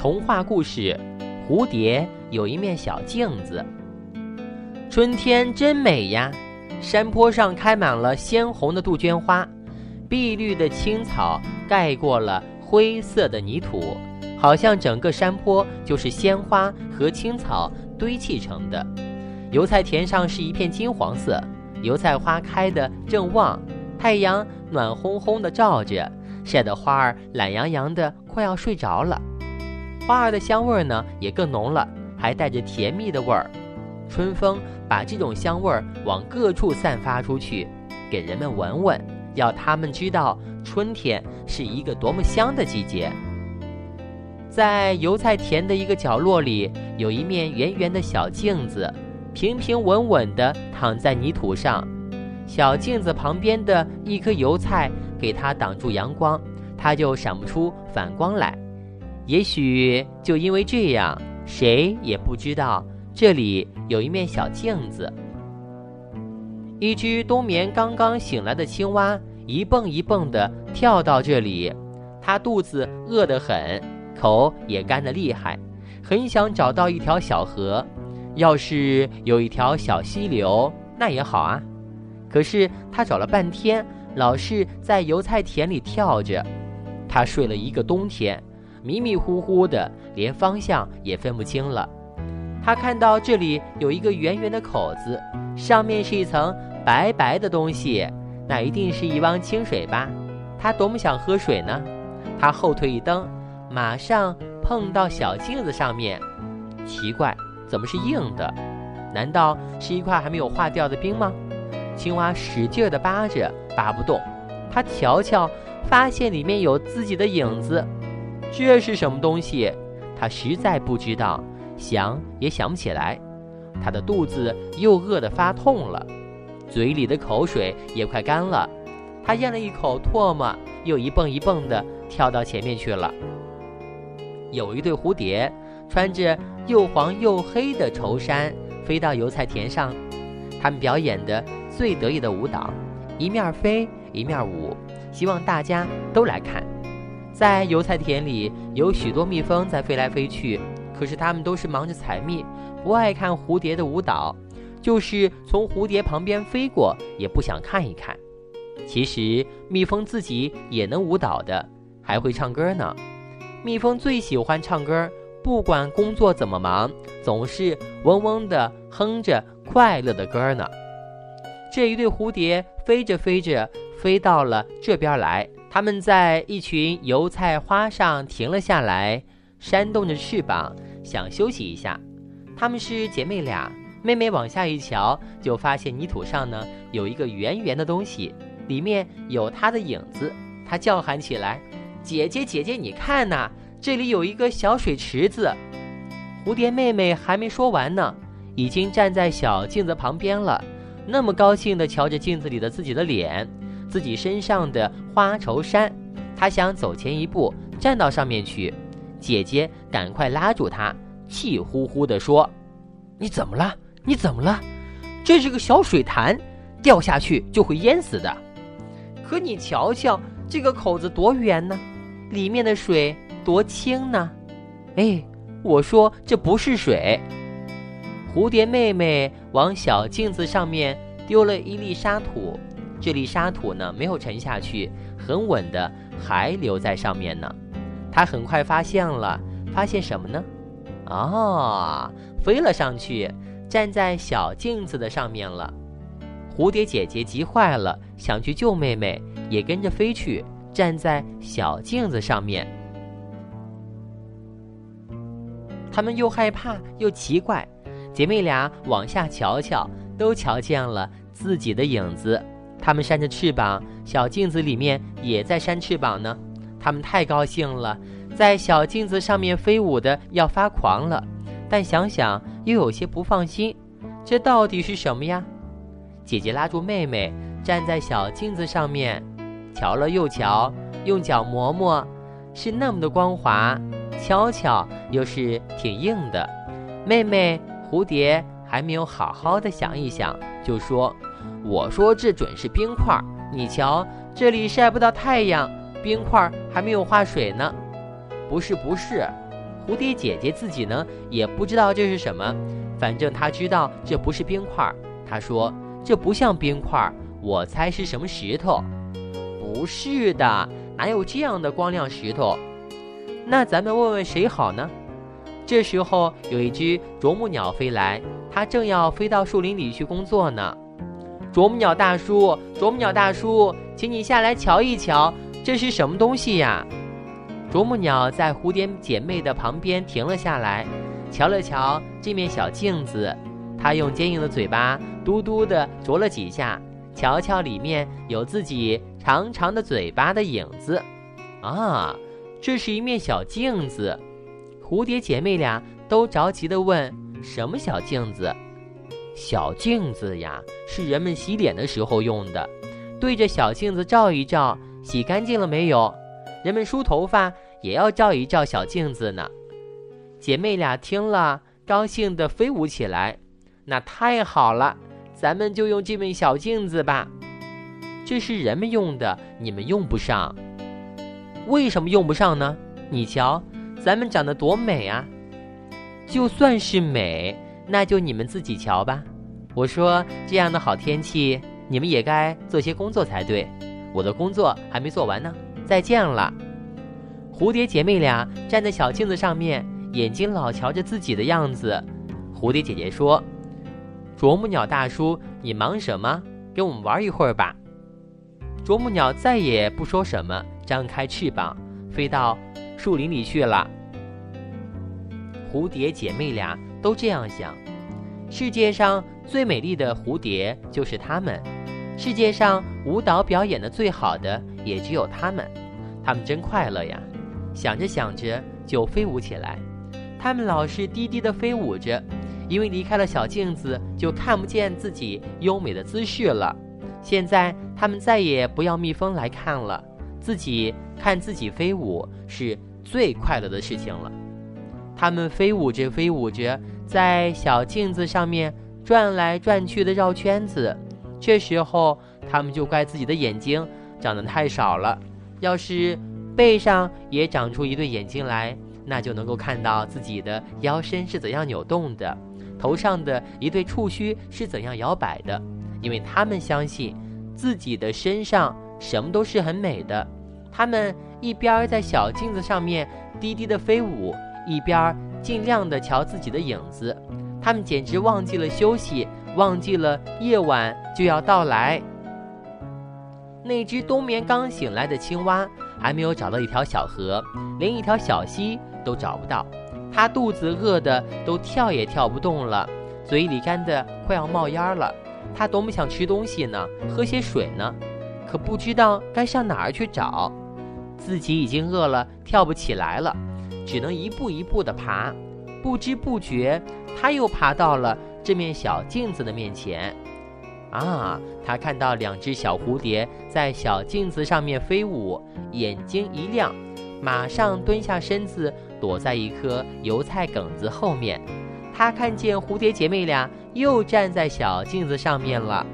童话故事：蝴蝶有一面小镜子。春天真美呀，山坡上开满了鲜红的杜鹃花，碧绿的青草盖过了灰色的泥土，好像整个山坡就是鲜花和青草堆砌成的。油菜田上是一片金黄色，油菜花开得正旺，太阳暖烘烘地照着，晒得花儿懒洋洋的，快要睡着了。花儿的香味儿呢也更浓了，还带着甜蜜的味儿。春风把这种香味儿往各处散发出去，给人们闻闻，要他们知道春天是一个多么香的季节。在油菜田的一个角落里，有一面圆圆的小镜子。平平稳稳地躺在泥土上，小镜子旁边的一颗油菜给它挡住阳光，它就闪不出反光来。也许就因为这样，谁也不知道这里有一面小镜子。一只冬眠刚刚醒来的青蛙一蹦一蹦地跳到这里，它肚子饿得很，口也干得厉害，很想找到一条小河。要是有一条小溪流，那也好啊。可是它找了半天，老是在油菜田里跳着。它睡了一个冬天，迷迷糊糊的，连方向也分不清了。他看到这里有一个圆圆的口子，上面是一层白白的东西，那一定是一汪清水吧？他多么想喝水呢！他后腿一蹬，马上碰到小镜子上面，奇怪。怎么是硬的？难道是一块还没有化掉的冰吗？青蛙使劲地扒着，扒不动。它瞧瞧，发现里面有自己的影子。这是什么东西？它实在不知道，想也想不起来。它的肚子又饿得发痛了，嘴里的口水也快干了。它咽了一口唾沫，又一蹦一蹦地跳到前面去了。有一对蝴蝶。穿着又黄又黑的绸衫，飞到油菜田上。他们表演的最得意的舞蹈，一面飞一面舞，希望大家都来看。在油菜田里，有许多蜜蜂在飞来飞去，可是它们都是忙着采蜜，不爱看蝴蝶的舞蹈。就是从蝴蝶旁边飞过，也不想看一看。其实蜜蜂自己也能舞蹈的，还会唱歌呢。蜜蜂最喜欢唱歌。不管工作怎么忙，总是嗡嗡的哼着快乐的歌呢。这一对蝴蝶飞着飞着，飞到了这边来。它们在一群油菜花上停了下来，扇动着翅膀，想休息一下。他们是姐妹俩，妹妹往下一瞧，就发现泥土上呢有一个圆圆的东西，里面有她的影子。她叫喊起来：“姐姐，姐姐，你看呐！”这里有一个小水池子，蝴蝶妹妹还没说完呢，已经站在小镜子旁边了，那么高兴地瞧着镜子里的自己的脸，自己身上的花绸衫。他想走前一步，站到上面去。姐姐赶快拉住他，气呼呼地说：“你怎么了？你怎么了？这是个小水潭，掉下去就会淹死的。可你瞧瞧，这个口子多圆呢，里面的水。”多清呢！哎，我说这不是水。蝴蝶妹妹往小镜子上面丢了一粒沙土，这粒沙土呢没有沉下去，很稳的还留在上面呢。他很快发现了，发现什么呢？哦，飞了上去，站在小镜子的上面了。蝴蝶姐姐急坏了，想去救妹妹，也跟着飞去，站在小镜子上面。他们又害怕又奇怪，姐妹俩往下瞧瞧，都瞧见了自己的影子。他们扇着翅膀，小镜子里面也在扇翅膀呢。他们太高兴了，在小镜子上面飞舞的要发狂了。但想想又有些不放心，这到底是什么呀？姐姐拉住妹妹，站在小镜子上面，瞧了又瞧，用脚磨磨，是那么的光滑。悄悄又是挺硬的，妹妹蝴蝶还没有好好的想一想，就说：“我说这准是冰块，你瞧这里晒不到太阳，冰块还没有化水呢。”不是不是，蝴蝶姐姐自己呢也不知道这是什么，反正她知道这不是冰块。她说：“这不像冰块，我猜是什么石头？”“不是的，哪有这样的光亮石头？”那咱们问问谁好呢？这时候有一只啄木鸟飞来，它正要飞到树林里去工作呢。啄木鸟大叔，啄木鸟大叔，请你下来瞧一瞧，这是什么东西呀？啄木鸟在蝴蝶姐妹的旁边停了下来，瞧了瞧这面小镜子，它用坚硬的嘴巴嘟嘟地啄了几下，瞧瞧里面有自己长长的嘴巴的影子。啊，这是一面小镜子。蝴蝶姐妹俩都着急地问：“什么小镜子？”小镜子呀，是人们洗脸的时候用的。对着小镜子照一照，洗干净了没有？人们梳头发也要照一照小镜子呢。姐妹俩听了，高兴地飞舞起来。那太好了，咱们就用这面小镜子吧。这是人们用的，你们用不上。为什么用不上呢？你瞧，咱们长得多美啊！就算是美。那就你们自己瞧吧。我说这样的好天气，你们也该做些工作才对。我的工作还没做完呢。再见了。蝴蝶姐妹俩站在小镜子上面，眼睛老瞧着自己的样子。蝴蝶姐姐说：“啄木鸟大叔，你忙什么？跟我们玩一会儿吧。”啄木鸟再也不说什么，张开翅膀飞到树林里去了。蝴蝶姐妹俩。都这样想，世界上最美丽的蝴蝶就是它们，世界上舞蹈表演的最好的也只有它们，它们真快乐呀！想着想着就飞舞起来，它们老是低低的飞舞着，因为离开了小镜子就看不见自己优美的姿势了。现在它们再也不要蜜蜂来看了，自己看自己飞舞是最快乐的事情了。它们飞舞着，飞舞着，在小镜子上面转来转去的绕圈子。这时候，它们就怪自己的眼睛长得太少了。要是背上也长出一对眼睛来，那就能够看到自己的腰身是怎样扭动的，头上的一对触须是怎样摇摆的。因为他们相信自己的身上什么都是很美的。他们一边在小镜子上面低低的飞舞。一边尽量的瞧自己的影子，他们简直忘记了休息，忘记了夜晚就要到来。那只冬眠刚醒来的青蛙还没有找到一条小河，连一条小溪都找不到。它肚子饿得都跳也跳不动了，嘴里干得快要冒烟了。它多么想吃东西呢，喝些水呢，可不知道该上哪儿去找。自己已经饿了，跳不起来了。只能一步一步地爬，不知不觉，他又爬到了这面小镜子的面前。啊，他看到两只小蝴蝶在小镜子上面飞舞，眼睛一亮，马上蹲下身子，躲在一颗油菜梗子后面。他看见蝴蝶姐妹俩又站在小镜子上面了，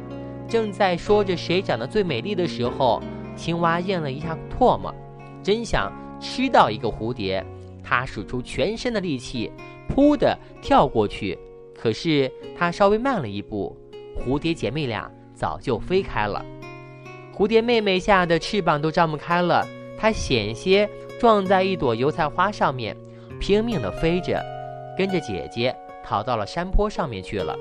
正在说着谁长得最美丽的时候，青蛙咽了一下唾沫，真想吃到一个蝴蝶。他使出全身的力气，扑的跳过去，可是他稍微慢了一步，蝴蝶姐妹俩早就飞开了。蝴蝶妹妹吓得翅膀都张不开了，她险些撞在一朵油菜花上面，拼命地飞着，跟着姐姐逃到了山坡上面去了。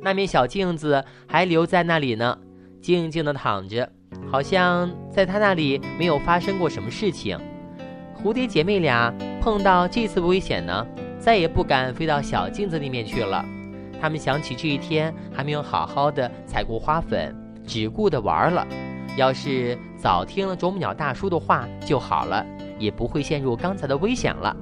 那面小镜子还留在那里呢，静静地躺着，好像在她那里没有发生过什么事情。蝴蝶姐妹俩碰到这次危险呢，再也不敢飞到小镜子里面去了。她们想起这一天还没有好好的采过花粉，只顾着玩了。要是早听了啄木鸟大叔的话就好了，也不会陷入刚才的危险了。